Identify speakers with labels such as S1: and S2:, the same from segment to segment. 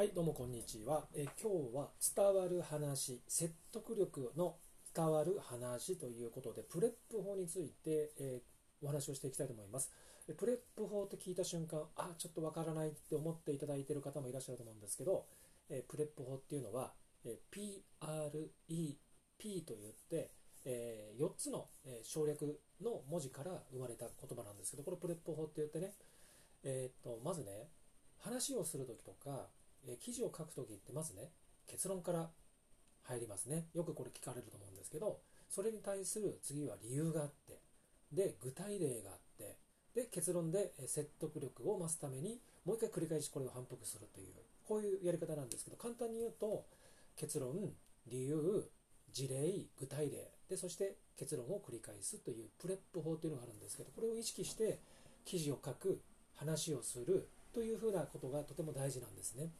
S1: はい、どうもこんにちは。え今日は伝わる話、説得力の伝わる話ということで、 PREP 法について、え、お話をしていきたいと思います。 PREP 法って聞いた瞬間、あ、ちょっとわからないって思っていただいている方もいらっしゃると思うんですけど、え PREP 法っていうのは、え PREP と言って、えー、4つの、え省略の文字から生まれた言葉なんですけど、これ PREP 法って言ってね、えー、っと、まずね、話をするときとか、え記事を書くときってまずね、結論から入りますね。よくこれ聞かれると思うんですけど、それに対する次は理由があって、で、具体例があって、で、結論で説得力を増すために、もう一回繰り返しこれを反復するという、こういうやり方なんですけど、簡単に言うと、結論、理由、事例、具体例、で、そして結論を繰り返すというプレップ法というのがあるんですけど、これを意識して記事を書く、話をするというふうなことがとても大事なんですね。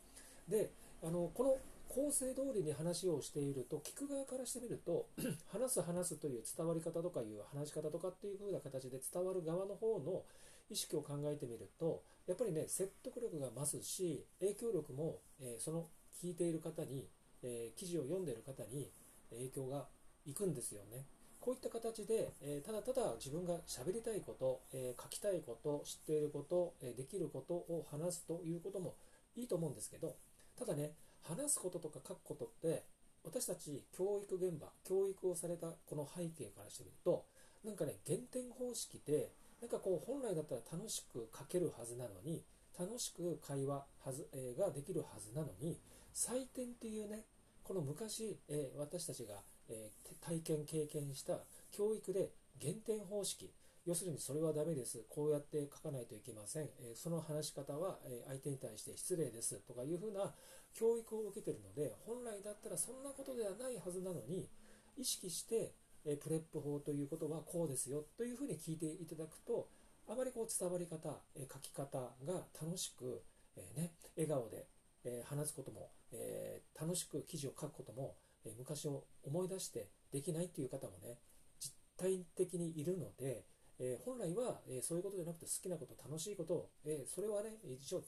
S1: であのこの構成通りに話をしていると聞く側からしてみると 話す話すという伝わり方とかいう話し方とかっていう風な形で伝わる側の方の意識を考えてみるとやっぱりね説得力が増すし影響力も、えー、その聞いている方に、えー、記事を読んでいる方に影響がいくんですよね。こういった形で、えー、ただただ自分が喋りたいこと、え書きたいこと、知っていること、えできることを話すということもいいと思うんですけど、ただね、話すこととか書くことって、私たち教育現場、教育をされたこの背景からしてみると、なんかね、減点方式で、なんかこう、本来だったら楽しく書けるはずなのに、楽しく会話はず、えー、ができるはずなのに、採点っていうね、この昔、えー、私たちが、えー、体験、経験した教育で減点方式、要するにそれはダメです、こうやって書かないといけません、えその話し方は、え相手に対して失礼です。とかいうふうな教育を受けているので、本来だったらそんなことではないはずなのに、意識して、えプレップ法ということはこうですよ。というふうに聞いていただくと、あまりこう伝わり方、え書き方が楽しく、えね、笑顔で、え話すことも、え楽しく記事を書くことも、え昔を思い出してできないという方もね、実体的にいるので、えー、本来は、えー、そういうことじゃなくて好きなこと、楽しいことを、えー、それはね、一応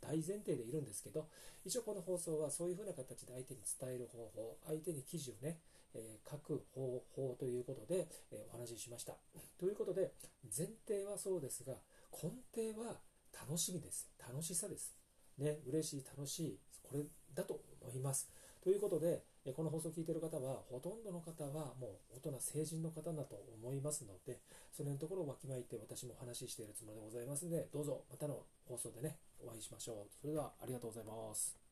S1: 大前提でいるんですけど、一応この放送はそういうふうな形で相手に伝える方法、相手に記事をね、え書く方法ということで、えお話ししました。ということで、前提はそうですが、根底は楽しみです。楽しさです。ね、嬉しい、楽しい、これだと思います。ということで、この放送を聞いている方は、ほとんどの方はもう大人、成人の方だと思いますので、その辺のところをわきまえて私も話しているつもりでございますので、どうぞまたの放送でね、お会いしましょう。それではありがとうございます。